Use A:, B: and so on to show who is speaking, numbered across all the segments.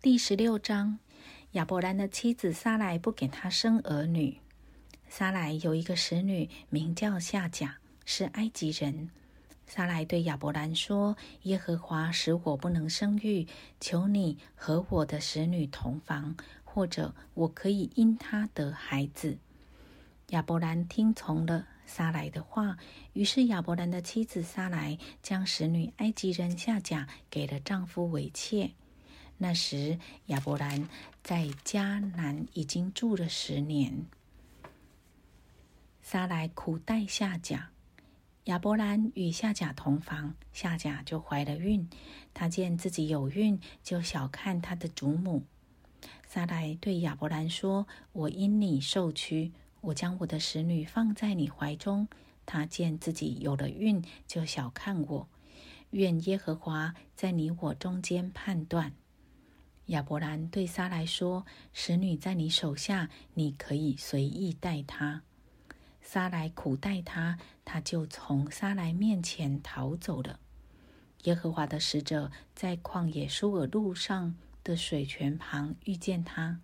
A: 第十六章，亚伯兰的妻子撒来不给他生儿女。撒来有一个使女，名叫夏甲，是埃及人。撒来对亚伯兰说：“耶和华使我不能生育，求你和我的使女同房，或者我可以因她得孩子。”亚伯兰听从了撒来的话，于是亚伯兰的妻子撒来将使女埃及人夏甲给了丈夫为妾。那时，亚伯兰在迦南已经住了十年。撒来苦待夏甲，亚伯兰与夏甲同房，夏甲就怀了孕。他见自己有孕，就小看他的祖母。撒来对亚伯兰说：“我因你受屈，我将我的使女放在你怀中。他见自己有了孕，就小看我。愿耶和华在你我中间判断。”亚伯兰对撒来说：“使女在你手下，你可以随意待她。”撒来苦待他，他就从撒来面前逃走了。耶和华的使者在旷野舒尔路上的水泉旁遇见他，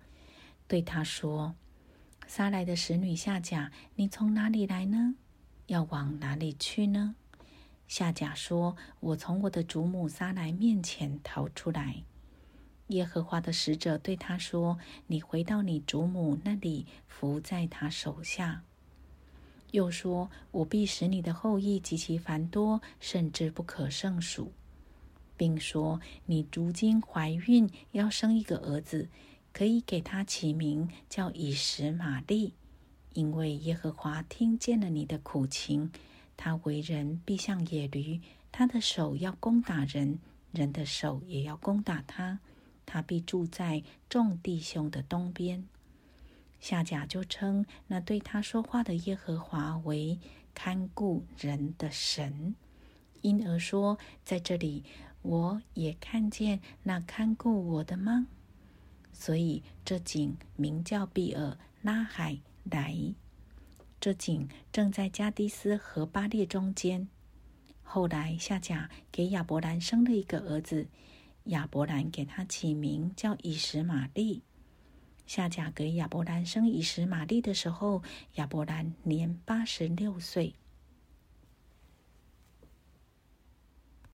A: 对他说：“撒来的使女夏甲，你从哪里来呢？要往哪里去呢？”夏甲说：“我从我的祖母撒来面前逃出来。”耶和华的使者对他说：“你回到你祖母那里，伏在他手下。”又说：“我必使你的后裔极其繁多，甚至不可胜数，并说你如今怀孕，要生一个儿子，可以给他起名叫以实玛利，因为耶和华听见了你的苦情。他为人必像野驴，他的手要攻打人，人的手也要攻打他。”他必住在众弟兄的东边。夏甲就称那对他说话的耶和华为看顾人的神，因而说：“在这里，我也看见那看顾我的吗？”所以这井名叫比尔拉海莱。这井正在加迪斯和巴列中间。后来夏甲给亚伯兰生了一个儿子。亚伯兰给他起名叫以实玛利。夏甲给亚伯兰生以实玛利的时候，亚伯兰年八十六岁。